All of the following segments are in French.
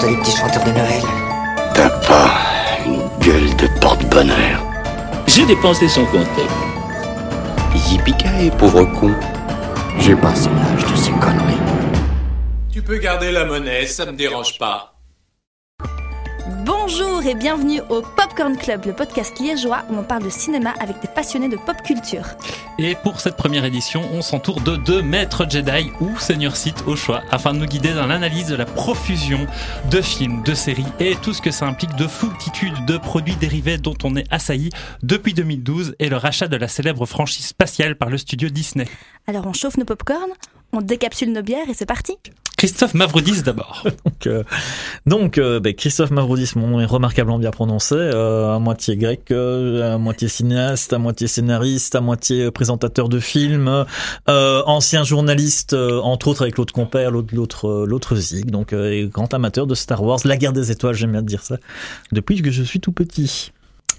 les petits chanteurs de Noël. T'as pas une gueule de porte-bonheur. J'ai dépensé sans compter. Yippee pauvre con. J'ai passé l'âge de ces conneries. Tu peux garder la monnaie, ça me dérange pas. Bonjour et bienvenue au Popcorn Club, le podcast liégeois où on parle de cinéma avec des passionnés de pop culture. Et pour cette première édition, on s'entoure de deux maîtres Jedi ou Seigneur Sith au choix afin de nous guider dans l'analyse de la profusion de films, de séries et tout ce que ça implique de foultitude de produits dérivés dont on est assailli depuis 2012 et le rachat de la célèbre franchise spatiale par le studio Disney. Alors on chauffe nos popcorn, on décapsule nos bières et c'est parti Christophe Mavrodis d'abord. donc, euh, donc euh, ben, Christophe Mavrodis, mon nom est remarquablement bien prononcé, euh, à moitié grec, euh, à moitié cinéaste, à moitié scénariste, à moitié présentateur de films, euh, ancien journaliste, euh, entre autres avec l'autre compère, l'autre l'autre l'autre zig, donc et grand amateur de Star Wars, la guerre des étoiles, j'aime bien dire ça, depuis que je suis tout petit.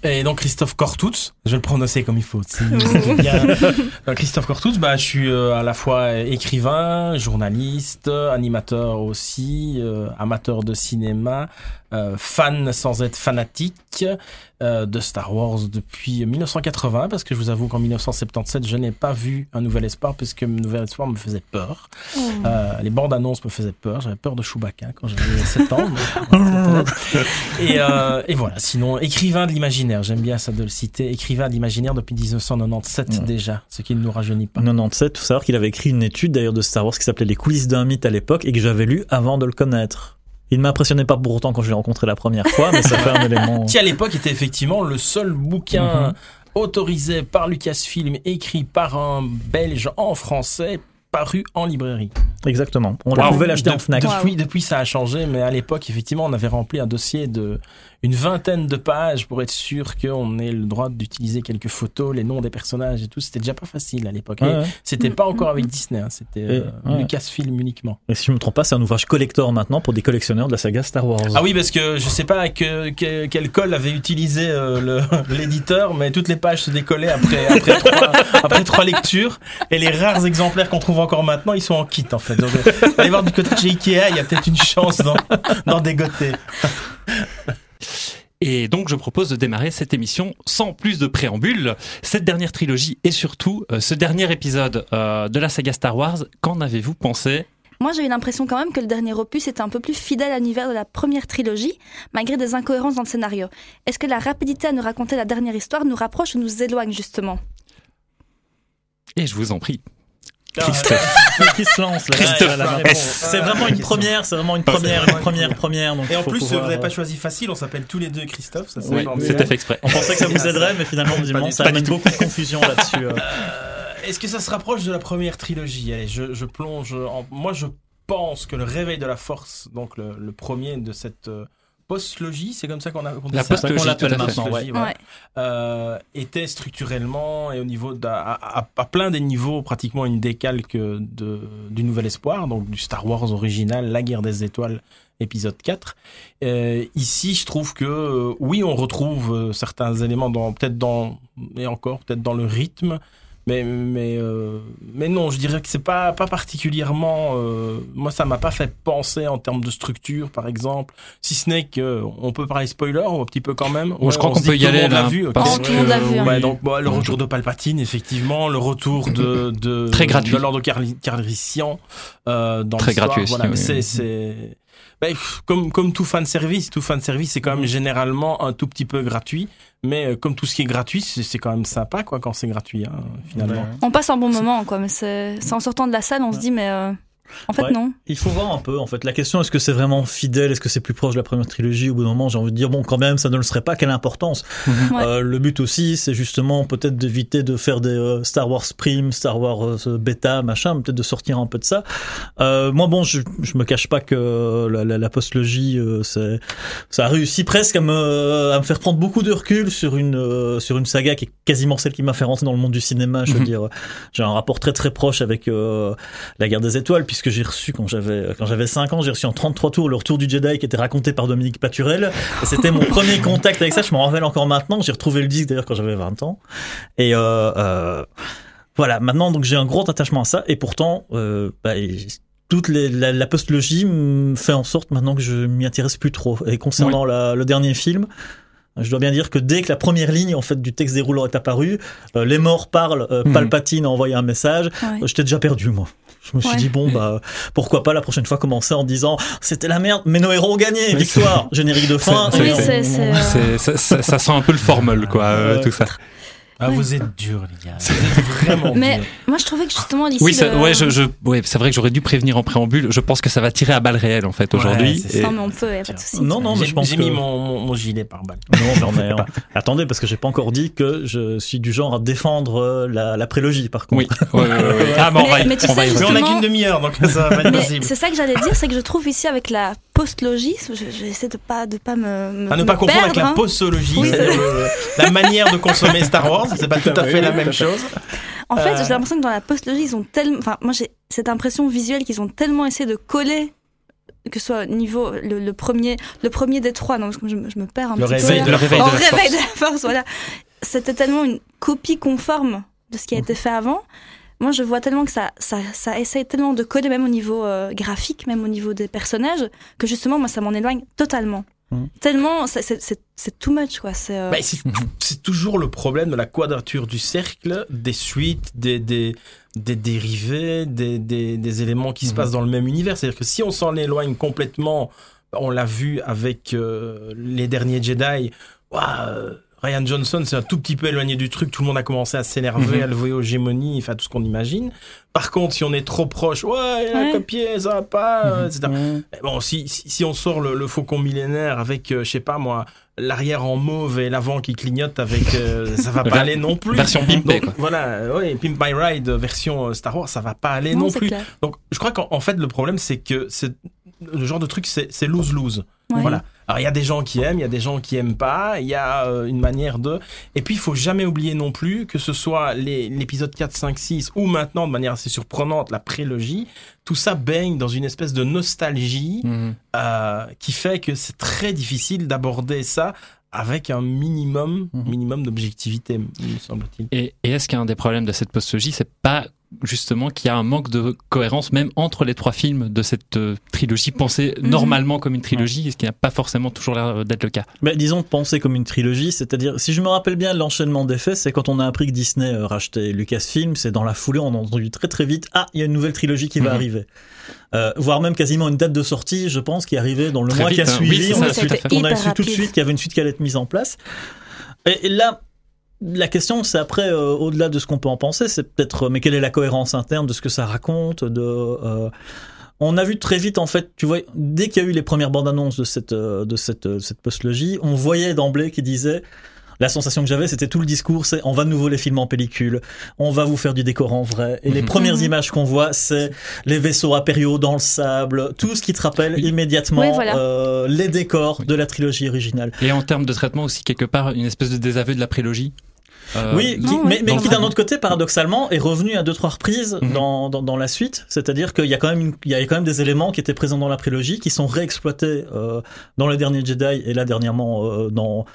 Et donc Christophe Cortutz, je vais le prononcer comme il faut. bien. Christophe Cortutz, bah, je suis euh, à la fois écrivain, journaliste, animateur aussi, euh, amateur de cinéma, euh, fan sans être fanatique euh, de Star Wars depuis 1980 parce que je vous avoue qu'en 1977 je n'ai pas vu un Nouvel Espoir puisque Nouvel Espoir me faisait peur. Oh. Euh, les bandes annonces me faisaient peur. J'avais peur de Chewbacca quand j'avais 7 ans. et, euh, et voilà. Sinon écrivain de l'imaginaire, j'aime bien ça de le citer. Écrivain de l'imaginaire depuis 1997 Ouais. déjà, ce qui ne nous rajeunit pas. 97, faut savoir qu'il avait écrit une étude d'ailleurs de Star Wars qui s'appelait Les coulisses d'un mythe à l'époque et que j'avais lu avant de le connaître. Il ne m'impressionnait pas pour autant quand je l'ai rencontré la première fois, mais ça fait un élément. qui à l'époque était effectivement le seul bouquin Mhm. autorisé par Lucasfilm, écrit par un Belge en français, paru en librairie. Exactement. On Wow. pouvait l'acheter en Fnac. Depuis, depuis, ça a changé, mais à l'époque, effectivement, on avait rempli un dossier de une vingtaine de pages pour être sûr qu'on ait le droit d'utiliser quelques photos, les noms des personnages et tout. C'était déjà pas facile à l'époque. Et Ouais, ouais. C'était pas encore avec Disney, hein, c'était euh, ouais. Lucasfilm uniquement. Et si je me trompe pas, c'est un ouvrage collector maintenant pour des collectionneurs de la saga Star Wars. Ah oui, parce que je sais pas que, que- quel col avait utilisé euh, l'éditeur, mais toutes les pages se décollaient après, après, trois, après trois lectures. Et les rares exemplaires qu'on trouve encore maintenant, ils sont en kit en fait. Donc, euh, allez voir du côté de chez Ikea, il y a peut-être une chance d'en d'en dégoter. Et donc je propose de démarrer cette émission sans plus de préambule. Cette dernière trilogie et surtout euh, ce dernier épisode euh, de la saga Star Wars, qu'en avez-vous pensé? Moi j'ai eu l'impression quand même que le dernier opus était un peu plus fidèle à l'univers de la première trilogie, malgré des incohérences dans le scénario. Est-ce que la rapidité à nous raconter la dernière histoire nous rapproche ou nous éloigne justement? Et je vous en prie. Christophe. qui se lance là. Christophe, Là, là, là. vraiment. C'est vraiment une première, c'est vraiment une première, une première, première. Donc Et en plus, pouvoir- vous n'avez pas choisi facile, on s'appelle tous les deux Christophe. Ça, c'est Oui. C'était fait exprès. On pensait que ça vous aiderait, mais finalement, visiblement, ça amène beaucoup de confusion là-dessus. euh. Euh, Est-ce que ça se rapproche de la première trilogie? Allez, je, je plonge. En... Moi, je pense que le réveil de la force, donc le, le premier de cette euh, postlogie, c'est comme ça qu'on a qu'on dit La qu'on l'appelle maintenant, ouais. voilà. Ouais. Euh, était structurellement et au niveau à, à- à plein des niveaux pratiquement une décalque de, du Nouvel Espoir, donc du Star Wars original, La Guerre des Étoiles, épisode 4. Euh, ici, je trouve que euh, oui, on retrouve certains éléments dans peut-être dans et encore peut-être dans le rythme. Mais mais euh, mais non, je dirais que c'est pas pas particulièrement. euh, moi, ça m'a pas fait penser en termes de structure, par exemple. Si ce n'est que on peut parler spoiler ou un petit peu quand même. Bon, je crois on qu'on peut y aller là. vu, ok. parce tout le monde l'a vu, hein. Ouais, donc bon, le retour de Palpatine, effectivement, le retour de de Très gratuit. de l'ordre Carli- Calrissian euh, dans Très gratuit aussi, Voilà, mais oui. c'est c'est ben, comme comme tout fan service, tout fan service, c'est quand même généralement un tout petit peu gratuit, mais euh, comme tout ce qui est gratuit, c'est quand même sympa quoi quand c'est gratuit hein, finalement. On passe un bon moment quoi, mais c'est c'est en sortant de la salle on se dit mais euh, en fait Ouais. non. Il faut voir un peu, en fait. La question, est-ce que c'est vraiment fidèle? Est-ce que c'est plus proche de la première trilogie? Au bout d'un moment, j'ai envie de dire, bon, quand même, ça ne le serait pas. Quelle importance? Ouais. Euh, Le but aussi, c'est justement peut-être d'éviter de faire des euh, Star Wars Prime, Star Wars euh, Beta, machin, peut-être de sortir un peu de ça. Euh, moi, bon, je, je me cache pas que la, la, la postlogie, c'est, ça a réussi presque à me, à me faire prendre beaucoup de recul sur une, sur une saga qui est quasiment celle qui m'a fait rentrer dans le monde du cinéma. Je veux Mhm. dire, j'ai un rapport très très proche avec la guerre des étoiles, puisque j'ai reçu quand j'avais quand j'avais 5 ans, j'ai reçu en 33 tours le retour du Jedi qui était raconté par Dominique Paturel. C'était mon premier contact avec ça. Je m'en rappelle encore maintenant. J'ai retrouvé le disque d'ailleurs quand j'avais 20 ans. Et euh, euh, voilà, maintenant donc j'ai un gros attachement à ça. Et pourtant, euh, bah, toute les, la, la postlogie me fait en sorte maintenant que je m'y intéresse plus trop. Et concernant la- le dernier film, je dois bien dire que dès que la première ligne en fait du texte déroulant est apparue, euh, les morts parlent, euh, Mhm. Palpatine a envoyé un message, Ouais. euh, j'étais déjà perdu moi. Je me suis Ouais. dit bon bah pourquoi pas la prochaine fois commencer en disant c'était la merde mais nos héros ont gagné Oui, victoire. générique de fin c'est- Oui, et on- c'est- c'est, euh, C'est- ça, ça- sent un peu le formol, quoi, euh, tout ça. Ah, Ouais. vous êtes durs, les gars. Vous êtes vraiment Mais durs. moi, je trouvais que justement, ici, Oui, ça- le- ouais, je, je, ouais, c'est vrai que j'aurais dû prévenir en préambule. Je pense que ça va tirer à balles réelles, en fait, Ouais, aujourd'hui. Et- Non, mais on peut, y a pas de souci. non non mais J'ai je pense j'ai que mis mon, mon, mon gilet par balle. non j'en ai un. attendez parce que j'ai pas encore dit que je suis du genre à défendre euh, la, la prélogie par contre Oui. Ouais, ouais, ouais, ouais. Ah, mais on Mais- va y- mais tu on va sais, y Mais on a qu'une demi-heure, donc ça va pas être possible. c'est ça que j'allais dire, c'est que je trouve ici avec la postlogie, je, je vais essayer de pas de pas me, me À ne pas me confondre avec la hein. le- la manière de consommer Star Wars, c'est pas tout à fait la même chose. En fait, Euh. j'ai l'impression que dans la postlogie, ils ont tellement, enfin, moi j'ai cette impression visuelle qu'ils ont tellement essayé de coller que ce soit au niveau le, le premier le premier des trois donc je, me- je me perds un Le petit réveil peu de la réveil Oh, de la réveil force. de la force voilà c'était tellement une copie conforme de ce qui a été fait avant moi je vois tellement que ça ça ça essaye tellement de coller même au niveau euh, graphique même au niveau des personnages que justement moi ça m'en éloigne totalement Mhm. tellement c'est too much quoi c'est euh, Bah, c'est toujours le problème de la quadrature du cercle, des suites, des, des, des dérivés, des, des, des éléments qui se Mhm. passent dans le même univers. C'est-à-dire que si on s'en éloigne complètement, on l'a vu avec euh, les derniers Jedi, euh, Ryan Johnson s'est un tout petit peu éloigné du truc, tout le monde a commencé à s'énerver, Mhm. à le voir aux gémonies, enfin tout ce qu'on imagine. Par contre, si on est trop proche, ouais, il a Ouais. copié, ça va pas, euh, Mhm. etc. Mais Bon, si, si, si on sort le, le faucon millénaire avec, euh, je sais pas moi, l'arrière en mauve et l'avant qui clignote avec, euh, ça va pas aller non plus. Version quoi. voilà, euh, ouais, Pimp My Ride euh, version euh, Star Wars, ça va pas aller non, plus. clair. Donc, je crois qu'en en fait, le problème, c'est que c'est le genre de truc, c'est lose-lose. Ouais. Voilà. Alors, il y a des gens qui aiment, il y a des gens qui aiment pas, il y a euh, une manière de. Et puis, il faut jamais oublier non plus que ce soit l'épisode 4, 5, 6 ou maintenant, de manière assez surprenante, la prélogie, tout ça baigne dans une espèce de nostalgie Mhm. euh, qui fait que c'est très difficile d'aborder ça avec un minimum, Mhm. minimum d'objectivité, me semble-t-il. Et, et est-ce qu'un des problèmes de cette postologie, c'est pas justement qu'il y a un manque de cohérence même entre les trois films de cette euh, trilogie pensée Mhm. normalement comme une trilogie, ce qui n'a pas forcément toujours l'air euh, d'être le cas. Mais disons penser comme une trilogie, c'est-à-dire, si je me rappelle bien l'enchaînement des faits, c'est quand on a appris que Disney euh, rachetait Lucasfilm, c'est dans la foulée, on a entendu très très vite, ah, il y a une nouvelle trilogie qui va Mhm. arriver. Euh, voire même quasiment une date de sortie, je pense, qui est arrivée dans le Très mois vite, qui a hein. Suivi. on ça, a su, on a su tout de suite qu'il y avait une suite qui allait être mise en place. Et, et là, la question, c'est après, euh, au-delà de ce qu'on peut en penser, c'est peut-être, euh, mais quelle est la cohérence interne de ce que ça raconte, de... euh, on a vu très vite, en fait, tu vois, dès qu'il y a eu les premières bandes annonces de cette, euh, de cette, euh, cette postlogie, on voyait d'emblée qui disait, la sensation que j'avais, c'était tout le discours, c'est on va de nouveau les films en pellicule, on va vous faire du décor en vrai. Et les Mhm. premières Mhm. images qu'on voit, c'est les vaisseaux impériaux dans le sable, tout ce qui te rappelle Oui. immédiatement Oui, voilà. euh, les décors de la trilogie originale. Et en termes de traitement aussi, quelque part, une espèce de désaveu de la prélogie? Euh, oui, qui- non, mais, mais qui le d'un autre côté, paradoxalement, est revenu à deux trois reprises Mhm. dans, dans, dans la suite. C'est-à-dire qu'il y a quand même une- il y a quand même des éléments qui étaient présents dans la prélogie qui sont réexploités euh, dans les derniers Jedi et là dernièrement euh, dans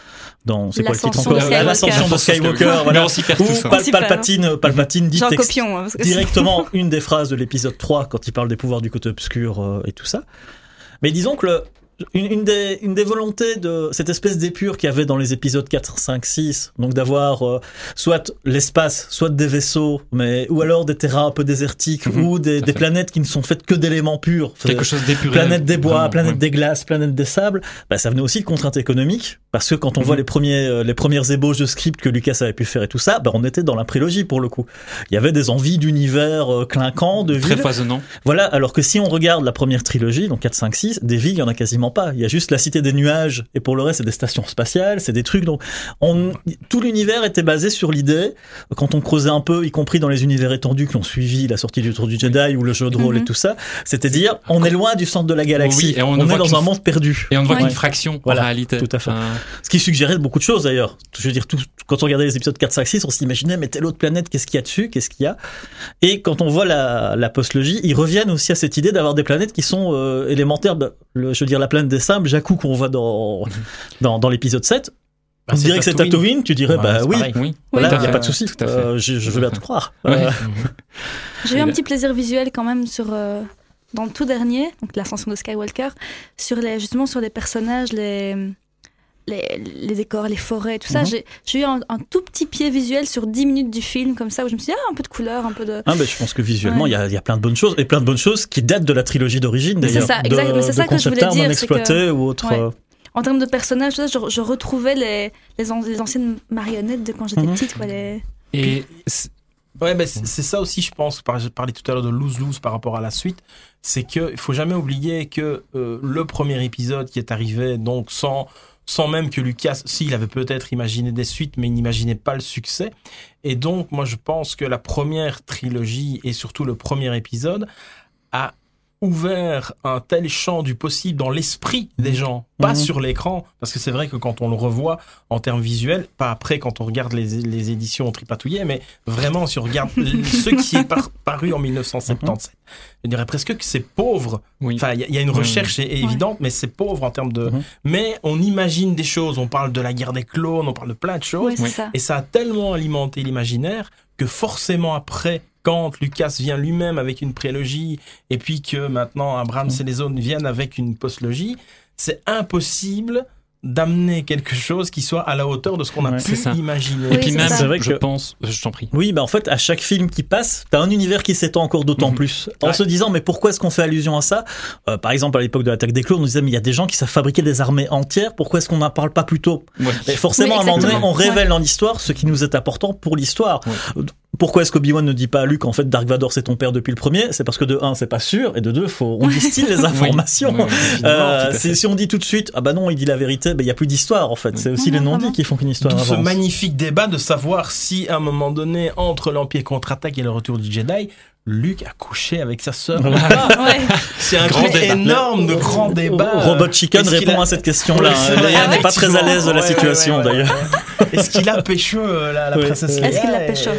dans c'est quoi le titre L'ascension encore? De Skywalker. L'ascension de Skywalker. Voilà. on s'y perd Ou tous. hein. Pal-. Palpatine, Palpatine dit texte- copion hein, directement une des phrases de l'épisode 3 quand il parle des pouvoirs du côté obscur euh, et tout ça. Mais disons que le, une, une des, une des volontés de cette espèce d'épure qu'il y avait dans les épisodes 4, 5, 6, donc d'avoir euh, soit l'espace, soit des vaisseaux, mais ou alors des terrains un peu désertiques Mhm, ou des, des planètes qui ne sont faites que d'éléments purs. Quelque chose d'épuré. Planète des bois, vraiment, planète ouais. des glaces, planète des sables, bah, ça venait aussi de contraintes économiques, parce que quand on Mhm. voit les premiers, euh, les premières ébauches de script que Lucas avait pu faire et tout ça, bah, on était dans la prélogie pour le coup. Il y avait des envies d'univers euh, clinquants, de Très villes. foisonnant. Voilà, alors que si on regarde la première trilogie, donc 4, 5, 6, des villes, il y en a quasiment pas. Il y a juste la cité des nuages, et pour le reste, c'est des stations spatiales, c'est des trucs. Donc, on, tout l'univers était basé sur l'idée, quand on creusait un peu, y compris dans les univers étendus qui ont suivi la sortie du Tour du Jedi ou le jeu de rôle Mhm. et tout ça, c'était dire, on est loin du centre de la galaxie, Oui, et on est dans un monde perdu. Et on ne voit Ouais. qu'une fraction Voilà, en réalité. tout à fait. Euh, Ce qui suggérait beaucoup de choses d'ailleurs. Je veux dire, tout, quand on regardait les épisodes 4, 5, 6, on s'imaginait, mais telle autre planète, qu'est-ce qu'il y a dessus, qu'est-ce qu'il y a? Et quand on voit la, la postlogie, ils reviennent aussi à cette idée d'avoir des planètes qui sont euh, élémentaires. Bah, le, je veux dire, la planète des sables, Jakku qu'on voit dans, dans, dans l'épisode 7. Bah, tu dirais que c'est Tatooine, tu dirais, Ouais, bah oui, pareil. oui. voilà, tout il n'y a pas de souci. Euh, je, je veux bien te croire. Ouais. J'ai eu un petit plaisir visuel quand même sur, euh, dans le tout dernier, donc l'ascension de Skywalker, sur les, justement sur les personnages, les, les, les décors, les forêts, tout ça. Mhm. J'ai j'ai eu un, un tout petit pied visuel sur 10 minutes du film, comme ça, où je me suis dit, ah, un peu de couleur, un peu de. Ah, ben, je pense que visuellement, il Ouais. y, a, il y a plein de bonnes choses, et plein de bonnes choses qui datent de la trilogie d'origine, Mais c'est d'ailleurs. ça, de, exact, mais c'est ça que je voulais dire, non que- ou autre. Ouais. euh, En termes de personnages, je, je retrouvais les, les, an- les anciennes marionnettes de quand j'étais Mhm. petite, quoi. Les... Et c'est- Ouais, ben c'est ça aussi, je pense. par- J'ai parlé tout à l'heure de lose-lose par rapport à la suite. C'est que il faut jamais oublier que euh, le premier épisode qui est arrivé, donc sans sans même que Lucas, s'il avait peut-être imaginé des suites, mais il n'imaginait pas le succès. Et donc, moi, je pense que la première trilogie et surtout le premier épisode a ouvert un tel champ du possible dans l'esprit des gens, pas Mhm. sur l'écran, parce que c'est vrai que quand on le revoit en termes visuels, pas après quand on regarde les, les éditions tripatouillées, mais vraiment si on regarde ce qui est par- paru en 1977, je dirais presque que c'est pauvre. oui. Enfin, il y, a- il y a une recherche évidente, mais c'est pauvre en termes de... Mhm. Mais on imagine des choses, on parle de la guerre des clones, on parle de plein de choses, ça. et ça a tellement alimenté l'imaginaire que forcément après, quand Lucas vient lui-même avec une prélogie, et puis que maintenant Abrams et les autres viennent avec une postlogie, c'est impossible d'amener quelque chose qui soit à la hauteur de ce qu'on a Ouais. pu C'est ça. imaginer. Oui, Et puis même, vrai je que- pense, je t'en prie. Oui, bah en fait, à chaque film qui passe, t'as un univers qui s'étend encore d'autant Mhm. plus. En Ouais. se disant, mais pourquoi est-ce qu'on fait allusion à ça? Euh, Par exemple, à l'époque de l'attaque des clones, on disait, mais il y a des gens qui savent fabriquer des armées entières, pourquoi est-ce qu'on n'en parle pas plus tôt? Ouais. Mais forcément, Oui, à un moment donné, on révèle dans l'histoire ce qui nous est important pour l'histoire. Pourquoi est-ce qu'Obi-Wan ne dit pas à Luke, en fait, Dark Vador c'est ton père depuis le premier? C'est parce que de un, c'est pas sûr, et de deux, faut, on distille les informations. Oui, oui, Évidemment, Euh, si, on dit tout de suite, ah bah non, il dit la vérité, il y a plus d'histoire en fait. C'est aussi Non, les non, non-dits qui font qu'une histoire D'où ce avance. magnifique débat de savoir si, à un moment donné, entre l'Empire contre-attaque et le retour du Jedi, Luke a couché avec sa sœur. Ouais. C'est un Grand truc débat. énorme de grand débat. Robot Chicken répond a- à cette question-là. Ouais, Léa n'est pas très à l'aise de la situation Ouais, ouais, ouais, d'ailleurs. Est-ce qu'il a pécho euh, la, la Ouais. princesse Est-ce Leia qu'il l'a pécho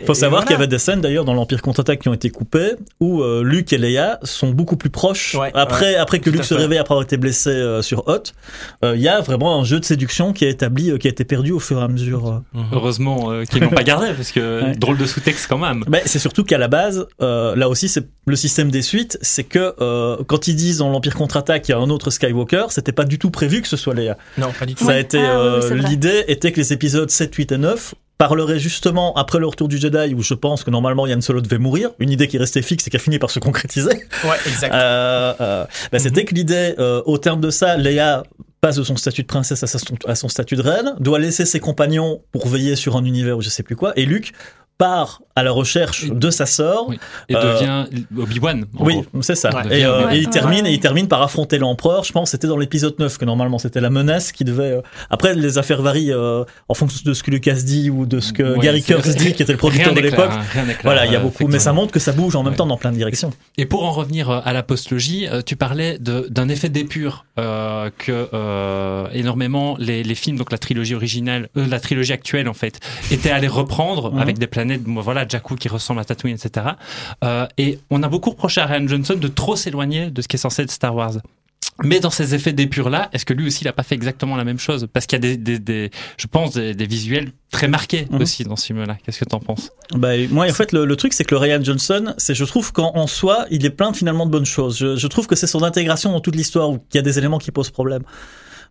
et- Faut savoir qu'il y avait des scènes d'ailleurs dans l'Empire contre-attaque qui ont été coupées où euh, Luke et Leia sont beaucoup plus proches. Ouais, après, ouais, après que Luke se réveille après avoir été blessé euh, sur Hoth, euh, il y a vraiment un jeu de séduction qui est établi, euh, qui a été perdu au fur et à mesure. euh. Heureusement euh, qu'ils n'ont pas gardé, parce que Ouais. drôle de sous-texte quand même. Ben, c'est surtout qu'à la base, euh, là aussi, c'est le système des suites, c'est que euh, quand ils disent dans l'Empire contre-attaque qu'il y a un autre Skywalker, c'était pas du tout prévu que ce soit Leia. Non, pas du tout. Ça a été Ah, oui, euh, l'idée était que les épisodes 7, 8 et 9 parleraient justement après le retour du Jedi où je pense que normalement Yann Solo devait mourir, une idée qui restait fixe et qui a fini par se concrétiser. Ouais, exact. Euh, euh, bah, C'était que l'idée, euh, au terme de ça, Leia passe de son statut de princesse à, sa- à son statut de reine, doit laisser ses compagnons pour veiller sur un univers ou je sais plus quoi, et Luke part à la recherche de sa sœur. Oui. Et Euh, devient Obi-Wan. en Oui, c'est ça. Ouais. et, euh, Ouais. et il Ouais. termine et il termine par affronter l'empereur. Je pense que c'était dans l'épisode 9 que normalement c'était la menace qui devait. euh, Après les affaires varient euh, en fonction de ce que Lucas dit ou de ce que Ouais, Gary Kurtz dit, qui était le producteur de l'époque. hein, Voilà, il y a euh, beaucoup, mais ça montre que ça bouge en même Ouais. temps dans plein de directions. Et pour en revenir euh, à la postlogie, euh, tu parlais d'un effet d'épure euh, que euh, énormément les, les films, donc la trilogie originale, euh, la trilogie actuelle en fait, étaient allés reprendre Mhm. avec des planètes, bon, voilà, Jakku qui ressemble à Tatooine, etc. Euh, et on a beaucoup reproché à Ryan Johnson de trop s'éloigner de ce qui est censé être Star Wars. Mais dans ces effets d'épure là, est-ce que lui aussi il a pas fait exactement la même chose? Parce qu'il y a des, des, des- je pense, des, des visuels très marqués Mhm. aussi dans ce film-là. Qu'est-ce que t'en penses? Bah, moi, en fait, le, le truc, c'est que le Ryan Johnson, c'est, je trouve qu'en en soi, il est plein finalement de bonnes choses. Je, je trouve que c'est son intégration dans toute l'histoire où il y a des éléments qui posent problème.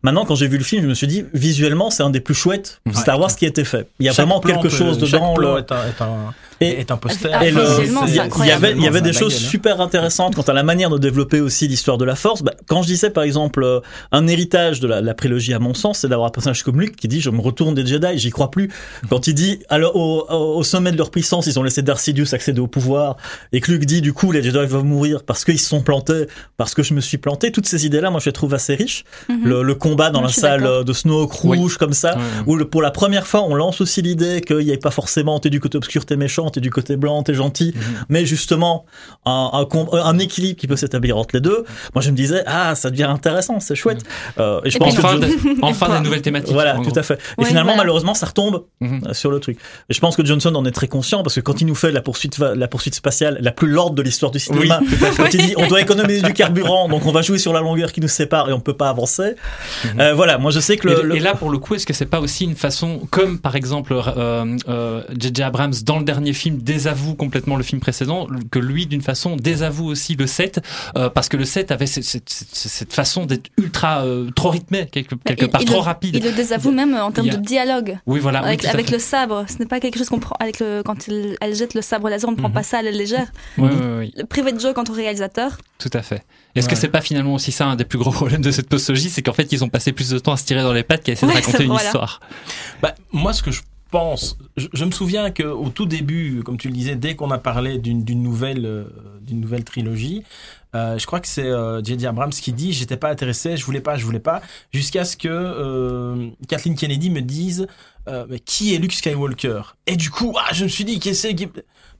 Maintenant, quand j'ai vu le film, je me suis dit, visuellement, c'est un des plus chouettes Ouais. Star Wars qui a été fait. Il y a vraiment quelque chose chaque dedans. plan le- est un, est un, Et- est un poster. Ah, Et le- il y, avait, il y avait des choses gueule, hein. super intéressantes quant à la manière de développer aussi l'histoire de la Force. Bah, quand je disais par exemple euh, un héritage de la, la prélogie à mon sens, c'est d'avoir un personnage comme Luke qui dit je me retourne des Jedi, j'y crois plus. Quand il dit alors au, au, sommet de leur puissance, ils ont laissé Darth Sidious accéder au pouvoir et que Luke dit du coup les Jedi vont mourir parce qu'ils se sont plantés, parce que je me suis planté. Toutes ces idées-là, moi je les trouve assez riches. Mhm. Le, le combat dans la salle euh, de Snoke rouge comme ça, où le- pour la première fois on lance aussi l'idée qu'il n'y ait pas forcément t'es du côté obscur t'es méchant, t'es du côté blanc t'es gentil, Mhm. mais justement un, un, équilibre qui peut s'établir entre les deux. Moi je me disais ah ça devient intéressant, c'est chouette. Euh, et je Et pense puis, que Enfin, John- de- enfin des nouvelles thématiques. voilà tout gros. à fait. Et Ouais, finalement voilà. malheureusement ça retombe Mhm. euh, sur le truc. Et je pense que Johnson en est très conscient parce que quand il nous fait la poursuite la poursuite spatiale la plus lorde de l'histoire du cinéma, quand il dit on doit économiser du carburant donc on va jouer sur la longueur qui nous sépare et on peut pas avancer. Euh, voilà moi je sais que le, et, le- et là, pour le coup, est-ce que c'est pas aussi une façon, comme par exemple euh, euh, J.J. Abrams dans le dernier film désavoue complètement le film précédent, que lui, d'une façon, désavoue aussi le 7, euh, parce que le 7 avait cette, cette- cette- cette façon d'être ultra, euh, trop rythmé, quelque, quelque Il- part, il trop le- rapide. Il le désavoue même en termes a- de dialogue. Oui, voilà. avec le sabre, ce n'est pas quelque chose qu'on prend avec le quand il- elle jette le sabre laser, on ne prend Mhm. pas ça à la légère. Oui, oui, oui, Le private joke quant au réalisateur, tout à fait. Est-ce que Ouais. c'est pas finalement aussi ça un des plus gros problèmes de cette postologie, c'est qu'en fait, ils ont passé plus de temps à se tirer dans les pattes qu'à essayer Ouais, de raconter une voilà. histoire? Bah, moi, ce que je pense, je, je me souviens que au tout début, comme tu le disais, dès qu'on a parlé d'une d'une nouvelle, euh, d'une nouvelle trilogie, euh, je crois que c'est euh, J.J. Abrams qui dit j'étais pas intéressé, je voulais pas, je voulais pas, jusqu'à ce que euh, Kathleen Kennedy me dise euh, mais qui est Luke Skywalker? Et du coup, ah, je me suis dit qu'est-ce qui?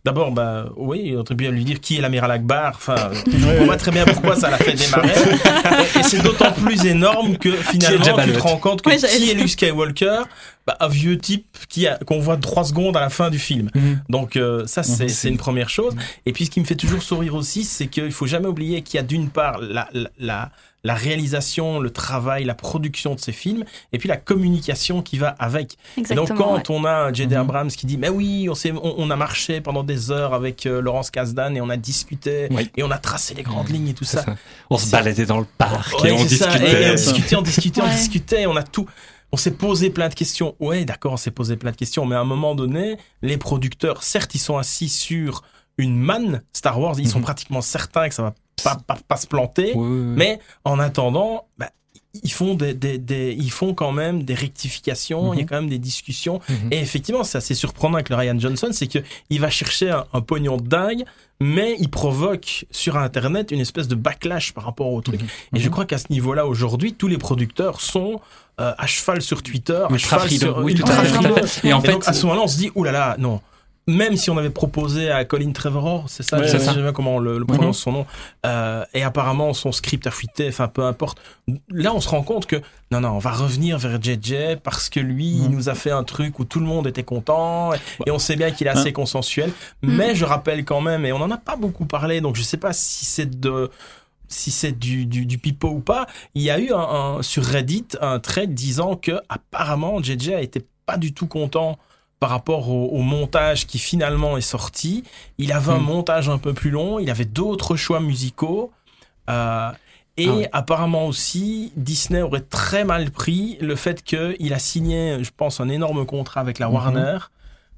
D'abord, bah oui, on aurait pu lui dire qui est l'amiral Akbar? Enfin, je comprends pas très bien pourquoi ça l'a fait démarrer. et et c'est d'autant plus énorme que finalement, tu te rends compte que qui est. Luke Skywalker? Bah, Un vieux type qui qu'on voit trois secondes à la fin du film. Mhm. Donc euh, ça, c'est Mhm. c'est une première chose. Et puis ce qui me fait toujours sourire aussi, c'est qu'il faut jamais oublier qu'il y a d'une part la, la, la, la réalisation, le travail, la production de ces films, et puis la communication qui va avec. Et exactement. donc quand ouais. on a J.D. Mhm. Abrams qui dit mais oui on, s'est- on, on a marché pendant des heures avec euh, Laurence Kasdan et on a discuté Oui. et on a tracé les grandes lignes et tout ça. ça. On se baladait dans le parc Ouais, et on discutait. Et on discutait, on discutait, on Ouais. discutait, on a tout. On s'est posé plein de questions. Ouais, d'accord, on s'est posé plein de questions, mais à un moment donné, les producteurs, certes, ils sont assis sur une manne Star Wars, ils sont Mhm. pratiquement certains que ça va pas, pas, pas se planter, Oui, oui, oui. mais en attendant, bah, ils font des, des, des- ils font quand même des rectifications, il y a Mhm. quand même des discussions. Mhm. Et effectivement, c'est assez surprenant avec le Ryan Johnson, c'est que il va chercher un, un pognon de dingue, mais il provoque sur Internet une espèce de backlash par rapport au truc. Et je crois qu'à ce niveau-là, aujourd'hui, tous les producteurs sont euh, à cheval sur Twitter, à cheval sur oui, tout à fait, fait. Et en fait, donc, à ce moment-là, on se dit, oulala, là là, non. Même si on avait proposé à Colin Trevorrow, c'est ça, Ouais, je c'est sais ça. jamais comment on le, le prononce son nom, euh, et apparemment son script a fuité, enfin peu importe. Là, on se rend compte que non, non, on va revenir vers JJ parce que lui, il Mhm. nous a fait un truc où tout le monde était content, et, et on sait bien qu'il est assez consensuel. Mais je rappelle quand même, et on en a pas beaucoup parlé, donc je sais pas si c'est de si c'est du, du, du pipeau ou pas, il y a eu un, un- sur Reddit un thread disant que apparemment JJ a été pas du tout content par rapport au, au montage qui finalement est sorti. Il avait un Hmm. montage un peu plus long, il avait d'autres choix musicaux. euh, et Ah ouais. apparemment aussi, Disney aurait très mal pris le fait qu'il a signé, je pense, un énorme contrat avec la Mhm. Warner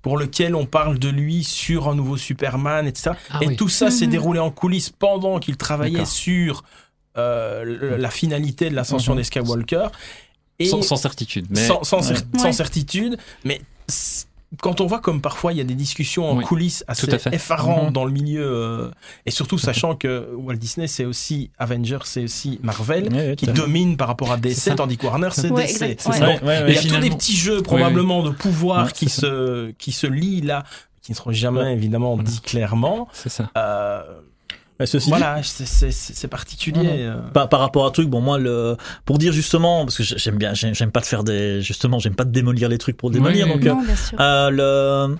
pour lequel on parle de lui sur un nouveau Superman, etc. Ah et oui. tout ça s'est Mhm. déroulé en coulisses pendant qu'il travaillait sur euh, la finalité de l'ascension Mhm. des Skywalker. Et sans, sans certitude. Mais sans, sans cer- Ouais. sans certitude, mais quand on voit comme parfois il y a des discussions en Oui, coulisses assez tout à fait. effarantes Mhm. dans le milieu, euh, et surtout sachant que Walt Disney c'est aussi Avengers, c'est aussi Marvel, qui domine par rapport à DC, tandis que Warner c'est Ouais, DC. ouais. Ouais, il y a tous des petits jeux probablement de pouvoir Ouais, qui, se, qui se lient là, qui ne seront jamais Ouais. évidemment dit clairement. c'est ça. Euh, ceci voilà, c'est- c'est c'est particulier. Mhm. euh. par, par rapport à un truc, bon moi le pour dire justement parce que j'aime bien, j'aime pas de faire des justement, j'aime pas de démolir les trucs pour démolir. Oui, donc euh, Non, bien sûr. euh, le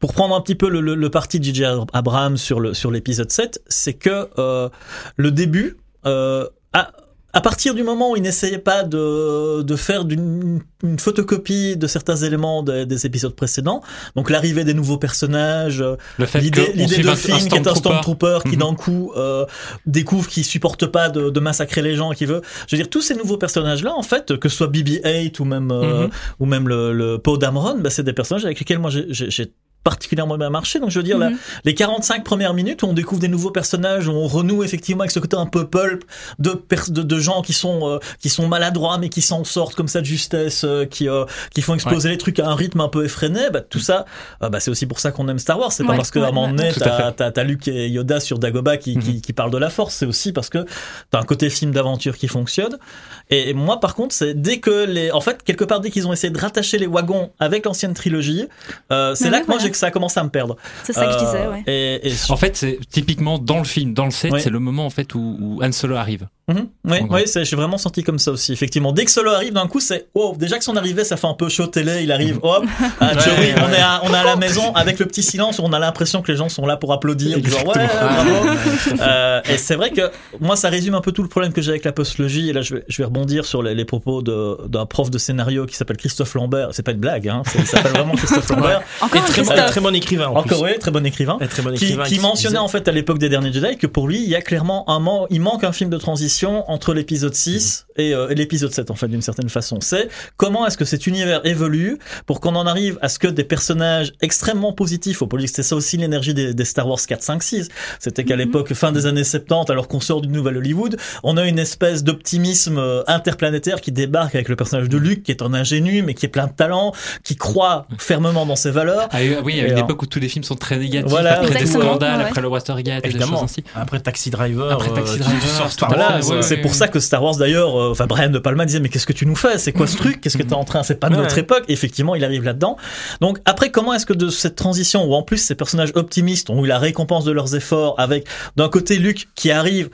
pour prendre un petit peu le, le, le parti de J.J. Abrams sur le sur l'épisode 7, c'est que euh, le début euh, à, à partir du moment où il n'essayait pas de, de faire d'une, une photocopie de certains éléments des, des épisodes précédents, donc l'arrivée des nouveaux personnages, euh, l'idée, de un qui est un Stormtrooper. Qui Mhm. d'un coup euh, découvre qu'il supporte pas de, de massacrer les gens, qui veut. Je veux dire, tous ces nouveaux personnages-là, en fait, que ce soit BB-8 ou même euh, Mhm. ou même le, le Poe Dameron, bah, c'est des personnages avec lesquels moi j'ai particulièrement bien marché. Donc je veux dire, là, Mhm. les 45 premières minutes où on découvre des nouveaux personnages, où on renoue effectivement avec ce côté un peu pulp de, pers- de, de gens qui sont euh, qui sont maladroits mais qui s'en sortent comme ça de justesse, euh, qui euh, qui font exploser les trucs à un rythme un peu effréné. Bah, tout ça, euh, bah, c'est aussi pour ça qu'on aime Star Wars. C'est pas Ouais, parce qu'à un ouais, moment donné à t'as, fait. t'as, t'as Luke et Yoda sur Dagobah qui, qui, qui parlent de la Force. C'est aussi parce que t'as un côté film d'aventure qui fonctionne. Et moi, par contre, c'est dès que les, en fait, quelque part, dès qu'ils ont essayé de rattacher les wagons avec l'ancienne trilogie, euh, c'est là que moi, j'ai que ça a commencé à me perdre. C'est ça que je Euh, disais, ouais. Et, et En fait, c'est typiquement dans le film, dans le set, Ouais. c'est le moment en fait où, où Han Solo arrive. Mhm. Oui, oui, c'est- j'ai vraiment senti comme ça aussi. Effectivement, dès que Solo arrive, d'un coup, c'est oh, déjà que son arrivée, ça fait un peu show télé. Il arrive, hop, ah, Ouais, Joey, ouais. on est à, on est à la maison avec le petit silence où on a l'impression que les gens sont là pour applaudir, genre ouais, bravo. Euh, et c'est vrai que moi, ça résume un peu tout le problème que j'ai avec la postlogie. Et là, je vais, je vais rebondir sur les, les propos de- d'un prof de scénario qui s'appelle Christophe Lambert. C'est pas une blague, hein. c'est- Il s'appelle vraiment Christophe Lambert. Encore Et très, bon, Christophe. très bon écrivain en Encore plus. oui, très bon écrivain Et très bon qui, écrivain qui mentionnait disait- en fait à l'époque des derniers Jedi que pour lui il y a clairement un man- il manque un film de transition entre l'épisode 6 et, euh, et l'épisode 7 en fait d'une certaine façon. C'est comment est-ce que cet univers évolue pour qu'on en arrive à ce que des personnages extrêmement positifs au politique c'était ça aussi l'énergie des, des Star Wars 4 5 6 c'était qu'à l'époque fin des années 70 alors qu'on sort du nouvel Hollywood on a une espèce d'optimisme euh, interplanétaire qui débarque avec le personnage de Luke qui est un ingénu mais qui est plein de talent qui croit fermement dans ses valeurs. Ah oui, à une époque où tous les films sont très négatifs, Voilà, après des scandales, ouais. après le Watergate, et des Évidemment. choses ainsi. Après Taxi Driver, Après Taxi euh, Driver, tu sors tout Star ouais, c'est ouais. pour ça que Star Wars d'ailleurs, euh, enfin Brian De Palma disait mais qu'est-ce que tu nous fais? C'est quoi ce truc? Qu'est-ce que t'es en train? C'est pas de notre époque. Effectivement, il arrive là-dedans. Donc après, comment est-ce que de cette transition où en plus ces personnages optimistes ont eu la récompense de leurs efforts, avec d'un côté Luke qui arrive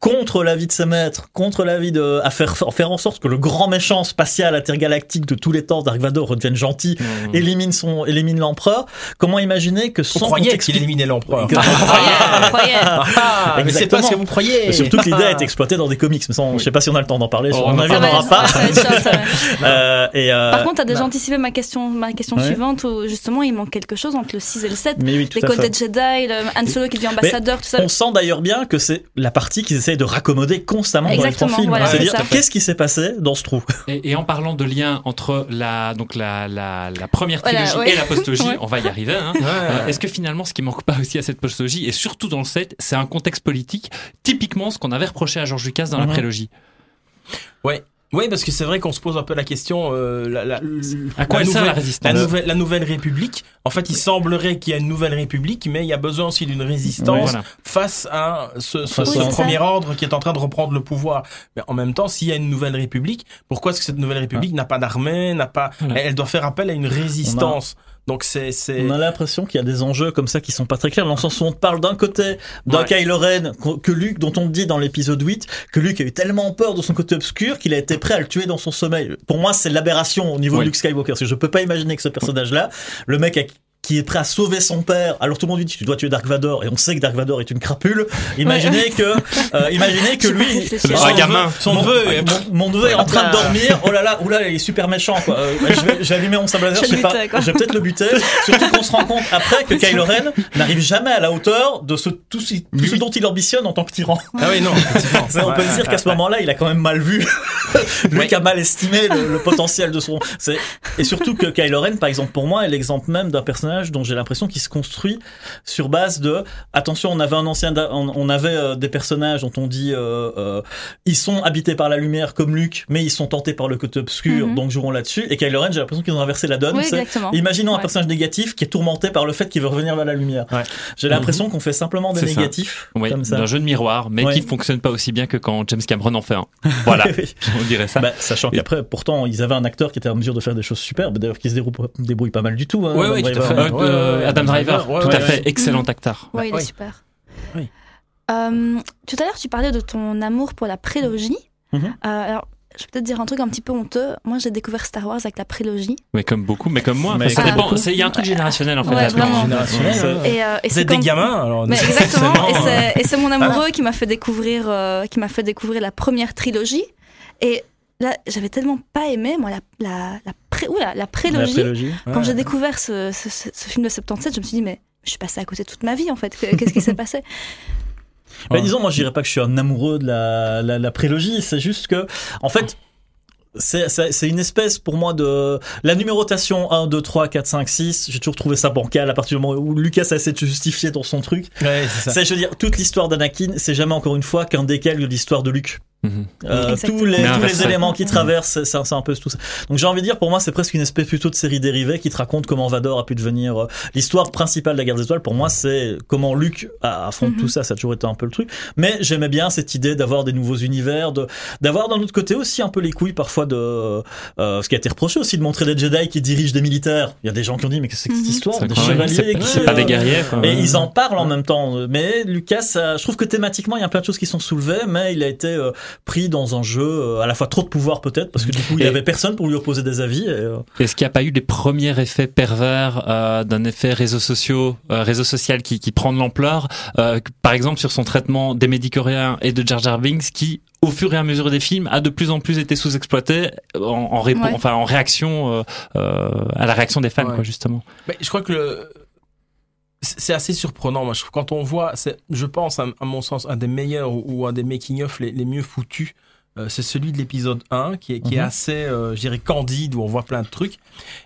contre l'avis de ses maîtres, contre l'avis de à faire faire en sorte que le grand méchant spatial intergalactique de tous les temps, Dark Vador, redevienne gentil, élimine son élimine l'empereur. Comment imaginer que On son croyait qu'il éliminait l'empereur. Que- Incroyable. Ah, mais c'est pas ce que vous croyez. Surtout que l'idée a été exploitée dans des comics, mais ça, on- je sais pas si on a le temps d'en parler. Oh, à on mon en avis, on Ça va n'aura être- pas. Euh, et euh, Par contre, t'as déjà anticipé ma question, ma question Ouais. suivante où justement il manque quelque chose entre le 6 et le 7. mais oui, tout Les à des Jedi, le Han Solo qui devient ambassadeur, tout ça. On sent d'ailleurs bien que c'est la partie qu'ils essayent de raccommoder constamment dans les Exactement, trois films. voilà, C'est-à-dire, qu'est-ce qui s'est passé dans ce trou? Et, et en parlant de lien entre la, donc la, la, la première Voilà, trilogie ouais. et la postlogie, Ouais. on va y arriver. Hein. Euh, Est-ce que finalement, ce qui manque pas aussi à cette postlogie, et surtout dans le 7, c'est un contexte politique, typiquement ce qu'on avait reproché à George Lucas dans la Mhm. prélogie? Oui, parce que c'est vrai qu'on se pose un peu la question. Euh, la, la, À quoi la sert la nouvelle- résistance la nouvelle, la nouvelle République. En fait, il semblerait qu'il y a une nouvelle République, mais il y a besoin aussi d'une résistance Voilà. face à ce, ce, premier ça. ordre qui est en train de reprendre le pouvoir. Mais en même temps, s'il y a une nouvelle République, pourquoi est-ce que cette nouvelle République n'a pas d'armée, n'a pas, Voilà. elle, elle doit faire appel à une résistance. Donc c'est, c'est, On a l'impression qu'il y a des enjeux comme ça qui sont pas très clairs. Dans le sens où on te parle d'un côté d'un Ouais. Kylo Ren que Luke, dont on dit dans l'épisode 8 que Luke a eu tellement peur de son côté obscur qu'il a été prêt à le tuer dans son sommeil. Pour moi, c'est l'aberration au niveau Ouais. de Luke Skywalker. Parce que je peux pas imaginer que ce personnage-là, le mec a- qui est prêt à sauver son père, alors tout le monde lui dit tu dois tuer Dark Vador et on sait que Dark Vador est une crapule. Imaginez que, euh, imaginez que lui, son gamin. Son mon- neveu mon, neveu est en train de dormir. Oh là là, oula, il est super méchant quoi. Euh, je vais, je vais allumer mon sable laser, Je je sais le pas, butais, quoi. je vais peut-être le buter. Surtout qu'on se rend compte après que Kylo Ren n'arrive jamais à la hauteur de ce, tout, ce- tout ce dont il ambitionne en tant que tyran. ah oui, non. Ça, on peut Ouais, dire ouais, qu'à ce moment-là, il a quand même mal vu. Lui Ouais. qui a mal estimé le, le potentiel de son. c'est- Et surtout que Kylo Ren, par exemple, pour moi, est l'exemple même d'un personnage dont j'ai l'impression qu'il se construit sur base de. Attention, on avait un ancien, on, avait euh, des personnages dont on dit euh, euh, ils sont habités par la lumière comme Luke, mais ils sont tentés par le côté obscur, Mhm. donc joueront là-dessus. Et Kylo Ren, j'ai l'impression qu'ils ont inversé la donne. Oui. Imaginons un personnage négatif qui est tourmenté par le fait qu'il veut revenir vers la lumière. Ouais. J'ai l'impression qu'on fait simplement des négatifs Oui, comme ça. d'un jeu de miroir, mais Ouais. qui fonctionne pas aussi bien que quand James Cameron en fait un. Voilà, on dirait ça. Bah, sachant qu'après, pourtant, ils avaient un acteur qui était en mesure de faire des choses superbes, d'ailleurs, qui se débrouille, débrouille pas mal du tout. Hein, Ouais, Adam ouais, tout à Driver. fait. Euh, Ouais, euh, ouais, ouais, Adam Driver, tout ouais, à fait, ouais. excellent acteur. Ouais, il oui. est super. Oui. Euh, tout à l'heure, tu parlais de ton amour pour la prélogie. Mhm. Euh, alors, je vais peut-être dire un truc un petit peu honteux. Moi, j'ai découvert Star Wars avec la prélogie. Mais comme beaucoup, mais comme moi. Mais ça dépend. Il y a un truc générationnel en fait. Ouais. Générationnel. Et, euh, et Vous c'est êtes des gamins, alors. Mais exactement. Et c'est, mon amoureux qui m'a fait découvrir, euh, qui m'a fait découvrir la première trilogie. Et là, j'avais tellement pas aimé moi la la la, pré, la La prélogie. prélogie. Quand Ouais. j'ai découvert ce, ce, ce- ce film de 77, je me suis dit mais je suis passée à côté toute ma vie en fait. Qu'est-ce qui s'est passé? Bah, disons, moi, je dirais pas que je suis un amoureux de la, la, la prélogie, c'est juste que, en fait, c'est, c'est, c'est une espèce pour moi de la numérotation 1, 2, 3, 4, 5, 6. J'ai toujours trouvé ça bancal à partir du moment où Lucas a essayé de se justifier dans son truc. Ouais, c'est ça. C'est, je veux dire, toute l'histoire d'Anakin, c'est jamais encore une fois qu'un décal de l'histoire de Luke. Euh, tous les, tous les éléments qui Mhm. traversent, c'est c'est un peu tout ça. Donc j'ai envie de dire, pour moi, c'est presque une espèce plutôt de série dérivée qui te raconte comment Vador a pu devenir. euh, L'histoire principale de la guerre des étoiles, pour moi, c'est comment Luke a- affronte Mhm. tout ça. Ça a toujours été un peu le truc. Mais j'aimais bien cette idée d'avoir des nouveaux univers, de d'avoir d'un autre côté aussi un peu les couilles parfois de euh, ce qui a été reproché aussi de montrer des Jedi qui dirigent des militaires. Il y a des gens qui ont dit mais qu'est-ce que c'est que cette histoire C'est Des chevaliers C'est qui c'est pas euh, des guerriers. quoi. et ils en parlent en même temps. Mais Lucas, euh, je trouve que thématiquement, il y a plein de choses qui sont soulevées, mais il a été euh, pris dans un jeu euh, à la fois trop de pouvoir peut-être, parce que du coup, il Et- avait personne pour lui opposer des avis. Et, euh, Est-ce qu'il n'y a pas eu des premiers effets pervers euh, d'un effet réseau sociaux, euh, réseau social qui, qui prend de l'ampleur, euh, par exemple sur son traitement des médicoréens et de Jar Jar Binks, qui au fur et à mesure des films a de plus en plus été sous-exploité en, en, répon- Ouais. enfin, en réaction euh, euh, à la réaction des fans, Ouais. quoi, justement. Mais je crois que le c'est assez surprenant. Moi, je trouve quand on voit, c'est, je pense, à, à mon sens, un des meilleurs ou, ou un des making-of les, les mieux foutus, euh, c'est celui de l'épisode 1, qui est, qui est Mhm. assez, euh, je dirais, candide, où on voit plein de trucs.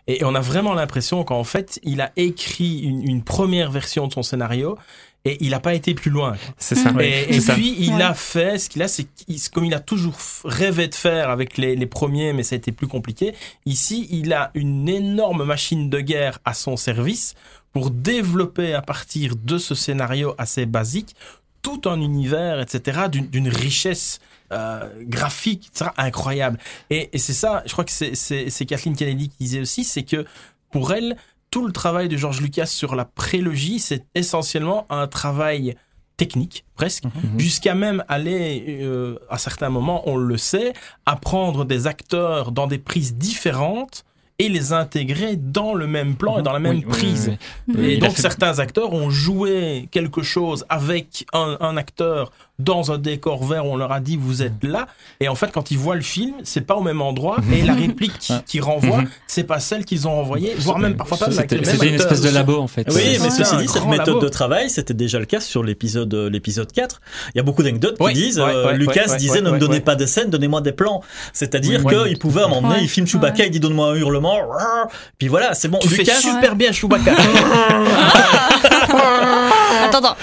Et, et on a vraiment l'impression qu'en fait, il a écrit une, une première version de son scénario et il n'a pas été plus loin. C'est ça. Et, C'est et ça. puis il Ouais. a fait ce qu'il a, c'est qu'il- comme il a toujours rêvé de faire avec les, les premiers, mais ça a été plus compliqué. Ici, il a une énorme machine de guerre à son service pour développer à partir de ce scénario assez basique tout un univers, etc., d'une richesse euh, graphique, etc., incroyable. Et, et c'est ça, je crois que c'est- Kathleen Kennedy qui disait aussi, c'est que pour elle, tout le travail de George Lucas sur la prélogie, c'est essentiellement un travail technique, presque, Mhm. jusqu'à même aller, euh, à certains moments, on le sait, à prendre des acteurs dans des prises différentes et les intégrer dans le même plan et dans la même Oui, oui, prise. oui, oui. Et donc certains acteurs ont joué quelque chose avec un, un acteur dans un décor vert on leur a dit vous êtes là et en fait quand ils voient le film c'est pas au même endroit et la réplique qui, qui renvoie Mhm. c'est pas celle qu'ils ont envoyée voire même parfois pas C'était une espèce de labo, en fait. Oui, mais ceci dit, cette méthode labo. de travail, c'était déjà le cas sur l'épisode euh, l'épisode 4. Il y a beaucoup d'anecdotes qui disent ouais, euh, ouais, Lucas ouais, disait ouais, ne me donnez ouais. pas des scènes, donnez-moi des plans. C'est-à-dire Oui, qu'il pouvait à un moment donné, Ouais, il filme Chewbacca, ouais. il dit donne-moi un hurlement. Puis voilà, c'est bon. tu fais Lucas, super bien Chewbacca Attends, attends.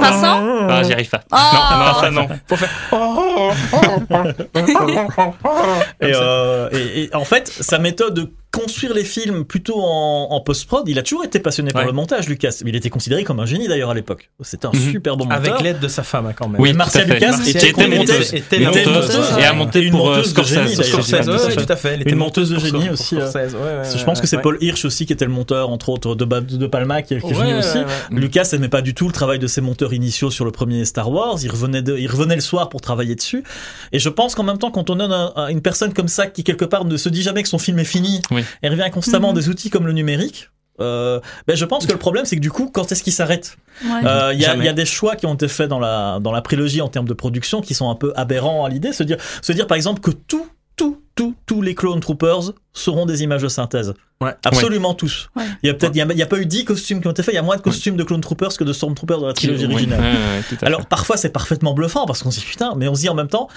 Vincent Ah, j'y arrive pas. Ah. Non, non, ça non. faut faire Et, euh, et- et en fait, sa méthode de construire les films plutôt en, en post-prod, il a toujours été passionné par Ouais. le montage, Lucas. Il était considéré comme un génie d'ailleurs à l'époque. C'était un Mhm. super bon monteur. avec l'aide de sa femme hein, quand même Oui, Marcia. Lucas, Marcia était, était était- monteuse. était était monteuse, monteuse, et a monté une pour, euh, monteuse de génie, Scorsese, Scorsese, ouais, tout à fait. Elle était Une monteuse de génie pour aussi, euh, ouais, ouais, Je pense que c'est ouais. Paul Hirsch aussi qui était le monteur, entre autres, de, Palma, qui est, Ouais, génie ouais, aussi. ouais. Lucas n'aimait pas du tout le travail de ses monteurs initiaux sur le premier Star Wars. Il revenait, de, il revenait le soir pour travailler dessus. Et je pense qu'en même temps, quand on donne un- une personne comme ça qui quelque part ne se dit jamais que son film est fini, Oui. et revient constamment Mhm. des outils comme le numérique. Euh, ben je pense que le problème c'est que du coup quand est-ce qu'il s'arrête Ouais. Euh, Il y, a, Jamais. il y a des choix qui ont été faits dans la dans la prélogie en termes de production qui sont un peu aberrants à l'idée se dire se dire par exemple que tout tout tout tous les clone troopers seront des images de synthèse Ouais. absolument tous Ouais. il y a peut-être il y a, il y a pas eu 10 costumes qui ont été faits il y a moins de costumes de clone troopers que de stormtroopers dans la trilogie originale alors parfois c'est parfaitement bluffant parce qu'on se dit putain, mais on se dit en même temps.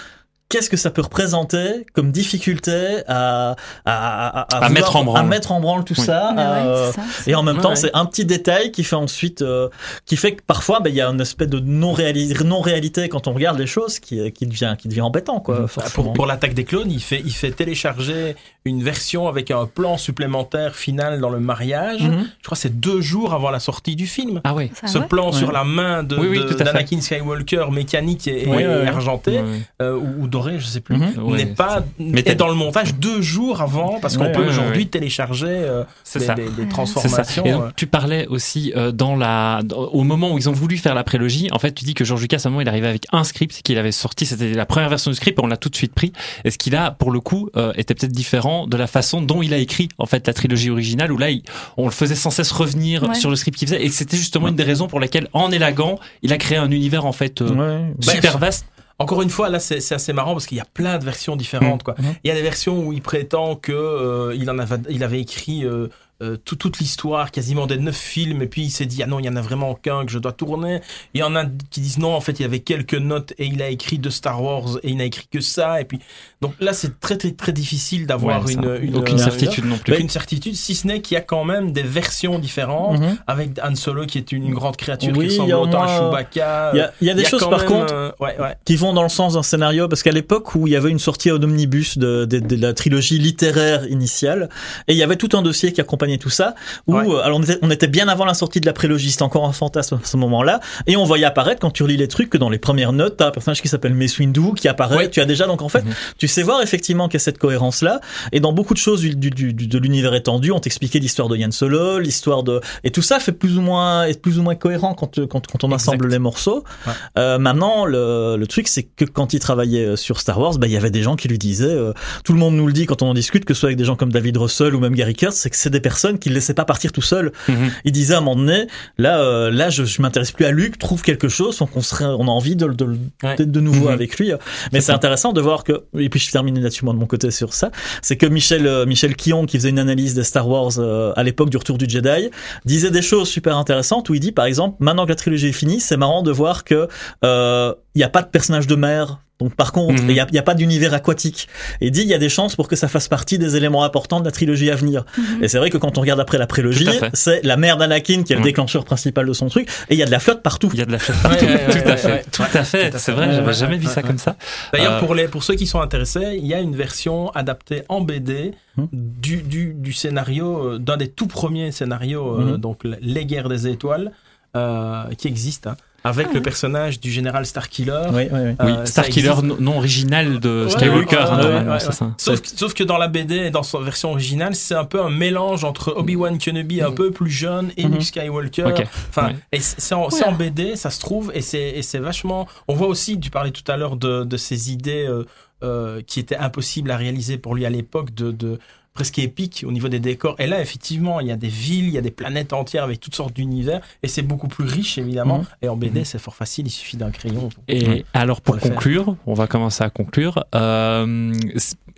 Qu'est-ce que ça peut représenter comme difficulté à, à, à, À mettre en branle. à mettre en branle tout Oui. ça Mais ouais, euh, ça. et en même Ouais, temps ouais. c'est un petit détail qui fait ensuite euh, qui fait que parfois ben, il y a une espèce de non réalité non réalité quand on regarde les choses qui qui devient qui devient embêtant quoi forcément. Pour, pour l'attaque des clones, il fait, il fait télécharger une version avec un plan supplémentaire final dans le mariage. Mhm. Je crois que c'est deux jours avant la sortie du film. Ah Ce ouais. plan Ouais. sur la main de, Oui, oui, d'Anakin Skywalker mécanique et, et Oui, oui, oui. argenté, euh, ou doré, je sais plus, Mhm. N'est pas Mais est dans le montage deux jours avant parce qu'on Ouais, peut ouais, aujourd'hui ouais. télécharger euh, C'est des, ça. des- des C'est C'est ça. transformations. Et donc, euh. tu parlais aussi euh, dans la, dans- au moment où ils ont voulu faire la prélogie. En fait, tu dis que George Lucas, à un moment, il arrivait avec un script qu'il avait sorti. C'était la première version du script et on l'a tout de suite pris. Et ce qu'il a, pour le coup, euh, était peut-être différent de la façon dont il a écrit, en fait, la trilogie originale où là, il- on le faisait sans cesse revenir Ouais. sur le script qu'il faisait. Et c'était justement une des raisons pour lesquelles, en élagant, il a créé un univers, en fait, euh, Ouais. super vaste. Encore une fois, là, c'est assez marrant parce qu'il y a plein de versions différentes. Quoi. Mhm. Il y a des versions où il prétend que euh, il en avait, il avait écrit euh, euh, tout- toute l'histoire, quasiment des neuf films, et puis il s'est dit ah non, il y en a vraiment qu'un que je dois tourner. Il y en a qui disent non, en fait, il y avait quelques notes et il a écrit de Star Wars et il n'a écrit que ça. Et puis donc là, c'est très très très difficile d'avoir Ouais, une, une Aucune une- certitude non plus. aucune certitude, si ce n'est qu'il y a quand même des versions différentes Mhm. avec Han Solo qui est une, grande créature Oui, qui ressemble autant à Chewbacca. Il y a, il y a des choses par même, contre euh, ouais, ouais. qui vont dans le sens d'un scénario parce qu'à l'époque où il y avait une sortie en omnibus de, de, de la trilogie littéraire initiale et il y avait tout un dossier qui accompagnait tout ça où Ouais. euh, alors on était, on était bien avant la sortie de la prélogie c'était encore un fantasme à ce moment-là et on voyait apparaître quand tu relis les trucs que dans les premières notes t'as un personnage qui s'appelle Mace Windu qui apparaît Ouais. tu as déjà donc en fait Mhm. tu sais voir effectivement qu'il y a cette cohérence là et dans beaucoup de choses du, du, du- de l'univers étendu on t'expliquait l'histoire de Yann Solo l'histoire de et tout ça fait plus ou moins est plus ou moins cohérent quand quand, quand on assemble Exact. les morceaux Ouais. euh, maintenant, le, le truc, c'est que quand il travaillait euh, sur Star Wars, bah, il y avait des gens qui lui disaient, euh, tout le monde nous le dit quand on en discute, que ce soit avec des gens comme David Russell ou même Gary Kurtz, c'est que c'est des personnes qui ne laissaient pas partir tout seuls. Mhm. Il disait à un moment donné, là, euh, là, je, je m'intéresse plus à Luc, trouve quelque chose, donc on serait, on a envie de, de, Ouais. de nouveau Mhm. avec lui. Mais c'est intéressant de voir que, et puis je termine là-dessus moi de mon côté sur ça, c'est que Michel, euh, Michel Quillon, qui faisait une analyse des Star Wars euh, à l'époque du retour du Jedi, disait des choses super intéressantes où il dit, par exemple, maintenant que la trilogie est finie, c'est marrant de voir que il n'y a pas de personnage de mer. Donc par contre, il Mhm. n'y a, il y a pas d'univers aquatique. Et il dit il y a des chances pour que ça fasse partie des éléments importants de la trilogie à venir. Mhm. Et c'est vrai que quand on regarde après la prélogie, c'est la mer d'Anakin qui est le déclencheur principal de son truc, et il y a de la flotte partout. Il y a de la Ouais, partout. ouais, ouais, tout à ouais, fait. ouais. Tout à fait. Tout à C'est vrai, Ouais, j'avais ouais, jamais vu ouais, ça ouais. comme ça. D'ailleurs, Euh, pour, les, pour ceux qui sont intéressés, il y a une version adaptée en BD Hmm. du, du, du scénario, euh, d'un des tout premiers scénarios, euh, Mhm. donc Les Guerres des Étoiles, euh, qui existe, hein, avec Ah le personnage du général Starkiller. Oui, oui, oui. Euh, Starkiller existe. non, original de Skywalker, hein. Sauf, que dans la BD et dans sa version originale, c'est un peu un mélange entre Obi-Wan Kenobi un peu plus jeune et Mhm. Luke Skywalker. Ok. Enfin, Ouais. et c'est en. BD, ça se trouve, et c'est et c'est vachement. On voit aussi, tu parlais tout à l'heure de, de ces idées euh, euh, qui étaient impossibles à réaliser pour lui à l'époque, de, de presque épiques au niveau des décors. Et là, effectivement, il y a des villes, il y a des planètes entières avec toutes sortes d'univers, et c'est beaucoup plus riche évidemment. Mhm. Et en BD, c'est fort facile, il suffit d'un crayon. Et alors pour Pour le faire. conclure, on va commencer à conclure. Euh,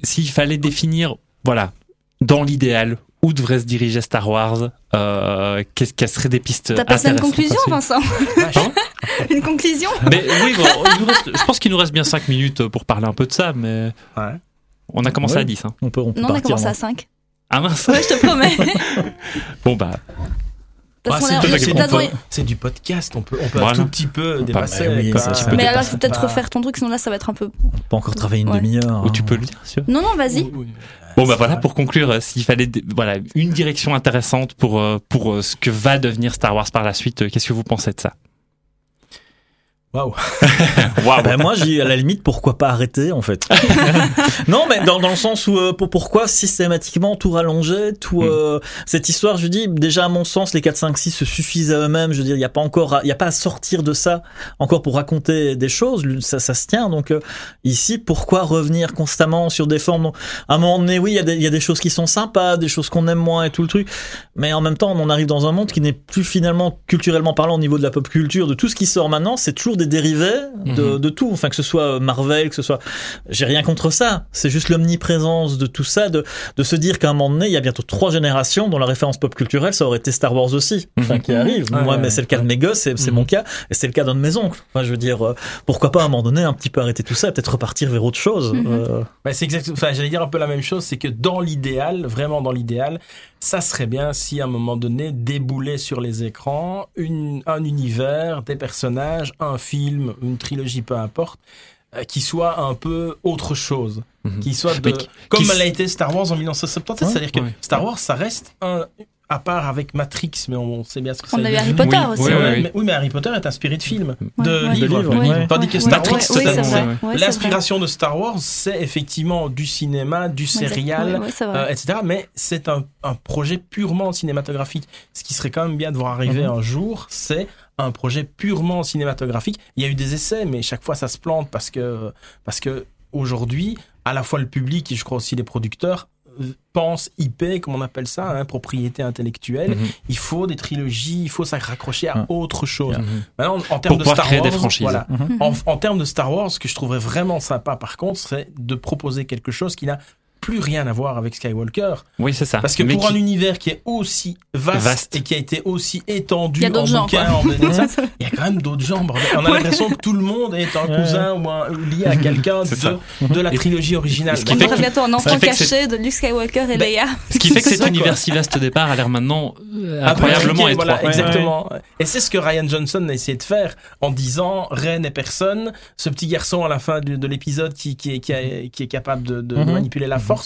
S'il fallait définir, voilà, dans l'idéal, où devrait se diriger Star Wars, euh, qu'est-ce quelles seraient des pistes T'as passé une intéressantes à conclusion, Vincent? Une conclusion? Mais oui, bon, reste- je pense qu'il nous reste bien 5 minutes pour parler un peu de ça, mais Ouais. On a commencé Ouais. à 10. Hein. On peut, on peut Non, on a commencé moi. à 5. Ah mince Ouais, je te promets. Bon bah, façon, c'est du- podcast, on peut, on peut Voilà. un tout petit peu dépasser. oui, Mais alors, il faut peut-être refaire ton truc, sinon là, ça va être un peu. On peut encore travailler une Ouais. demi-heure. ou hein. tu peux le dire, sûr. Non, non, vas-y. Oui, oui. Bon bah voilà, pour conclure, euh, s'il fallait voilà une direction intéressante pour euh, pour euh, ce que va devenir Star Wars par la suite, qu'est-ce que vous pensez de ça? Waouh. Waouh. Ben moi, j'ai à la limite, pourquoi pas arrêter en fait? Non, mais dans, dans le sens où euh, pour, pourquoi systématiquement tout rallonger, tout Mm. euh, cette histoire, je dis déjà à mon sens, les 4, 5, 6 se suffisent à eux-mêmes. Je veux dire, il y a pas encore, il y a pas à sortir de ça encore pour raconter des choses. Ça, ça se tient. Donc euh, ici, pourquoi revenir constamment sur des formes À un moment donné, oui, il y, a des, il y a des choses qui sont sympas, des choses qu'on aime moins et tout le truc. Mais en même temps, on arrive dans un monde qui n'est plus finalement culturellement parlant au niveau de la pop culture, de tout ce qui sort maintenant, c'est toujours des dérivés de, Mhm. de tout. Enfin, que ce soit Marvel, que ce soit, j'ai rien contre ça. C'est juste l'omniprésence de tout ça, de, de se dire qu'à un moment donné, il y a bientôt trois générations dont la référence pop culturelle, ça aurait été Star Wars aussi, enfin, Mhm. qui arrive. Ouais, Moi, ouais, mais c'est le cas de mes gosses, c'est c'est Mhm. mon cas, et c'est le cas d'un de mes oncles. Enfin, je veux dire, euh, pourquoi pas à un moment donné un petit peu arrêter tout ça, et peut-être repartir vers autre chose. Euh, Bah, c'est exact. Enfin, j'allais dire un peu la même chose, c'est que dans l'idéal, vraiment dans l'idéal, ça serait bien si à un moment donné déboulait sur les écrans une, un univers, des personnages, un film, une trilogie, peu importe, euh, qui soit un peu autre chose, Mhm. qui soit de Mais qui- comme qui l'a été Star Wars en 1977, Ouais, c'est-à-dire que ouais. Star Wars, ça reste un à part avec Matrix, mais on sait bien ce que On ça a eu Harry. Potter Oui, aussi. oui, mais, oui, mais Harry Potter est inspiré de films, Ouais, de ouais. livres. livres, ouais. Tandis que Ouais, Star c'est c'est c'est L'inspiration de Star Wars, c'est effectivement du cinéma, du serial, Ouais, ouais, c'est vrai. euh, etc. Mais c'est un, un projet purement cinématographique. Ce qui serait quand même bien de voir arriver Mhm. un jour, c'est un projet purement cinématographique. Il y a eu des essais, mais chaque fois ça se plante parce que parce que aujourd'hui, à la fois le public et je crois aussi les producteurs pensent IP, comme on appelle ça, hein, propriété intellectuelle. Mhm. Il faut des trilogies, il faut ça raccrocher à Ouais. autre chose. Mhm. Maintenant, en termes de Star Wars, des franchises. voilà. Mhm. En, en termes de Star Wars, ce que je trouverais vraiment sympa, par contre, c'est de proposer quelque chose qui n'a plus rien à voir avec Skywalker. Oui, c'est ça. Parce que Mais pour qui- un univers qui est aussi vaste, Vaste. et qui a été aussi étendu Il y a en d'autres gens, bouquin, en il y a quand même d'autres gens. bordel. On a l'impression que tout le monde est un Ouais. cousin ou, un- ou lié à quelqu'un de, de la Et- trilogie originale. ce qui On fait bientôt un enfant caché de Luke Skywalker et Ben, Leia. Ce qui fait que cet univers si vaste au départ a l'air maintenant euh, incroyablement étroit. voilà, exactement. Et c'est ce que Ryan Johnson a essayé de faire en disant Ren est personne, ce petit garçon à la fin de, de l'épisode qui, qui, est, qui, a- qui est capable de, de Mhm. manipuler la force.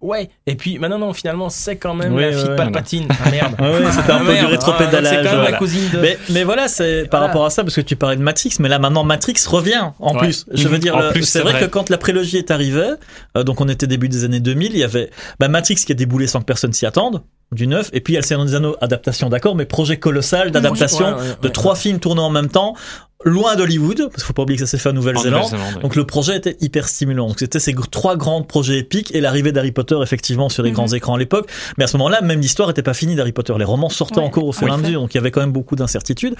Ouais, et puis maintenant, non, finalement, c'est quand même Oui, la fille de. Palpatine. Ah merde. Ouais, c'était un Ah, peu du merde. rétropédalage, Ah, C'est quand même voilà. la cousine de. Mais, mais voilà, c'est par Voilà. rapport à ça, parce que tu parlais de Matrix, mais là maintenant Matrix revient en Ouais. plus. Je veux Mhm. dire, c'est vrai, vrai. que quand la prélogie est arrivée, euh, donc on était début des années 2000, il y avait bah, Matrix qui a déboulé sans que personne s'y attende, du neuf, et puis il y a le Seigneur des Anneaux, adaptation d'accord, mais projet colossal d'adaptation Ouais, ouais, ouais, de ouais. trois films tournés en même temps, loin d'Hollywood, parce qu'il faut pas oublier que ça s'est fait en En Nouvelle-Zélande. Oui. Donc le projet était hyper stimulant. Donc c'était ces trois grands projets épiques et l'arrivée d'Harry Potter effectivement sur les Mhm. grands écrans à l'époque. Mais à ce moment-là, même l'histoire n'était pas finie d'Harry Potter. Les romans sortaient Ouais. encore au fur et à mesure. Donc il y avait quand même beaucoup d'incertitudes.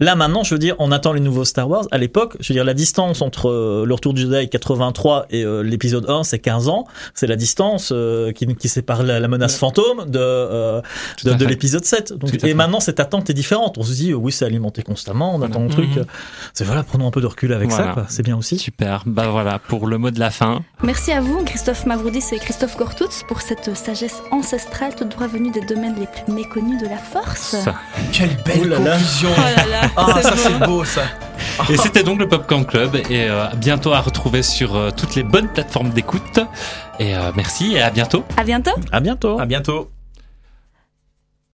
Là maintenant, je veux dire, on attend les nouveaux Star Wars. À l'époque, je veux dire, la distance entre euh, le retour du Jedi 83 et euh, l'épisode 1, c'est 15 ans. C'est la distance euh, qui, qui sépare la, la menace fantôme de, euh, de, à l'épisode 7. Donc, Tout à et maintenant, cette attente est différente. On se dit, euh, oui, c'est alimenté constamment. On attend le truc. Mhm. C'est voilà, prenons un peu de recul avec Voilà. ça. C'est bien aussi. Super. Bah voilà, pour le mot de la fin. Merci à vous, Christophe Mavroudis et Christophe Gortutz, pour cette sagesse ancestrale tout droit venue des domaines les plus méconnus de la force. Ça. Quelle belle Oh là là. Oh là là, Ah, c'est ça beau. c'est beau ça. Et c'était donc le Popcorn Club et euh, bientôt à retrouver sur euh, toutes les bonnes plateformes d'écoute. Et euh, merci et à bientôt. À bientôt. À bientôt. À bientôt.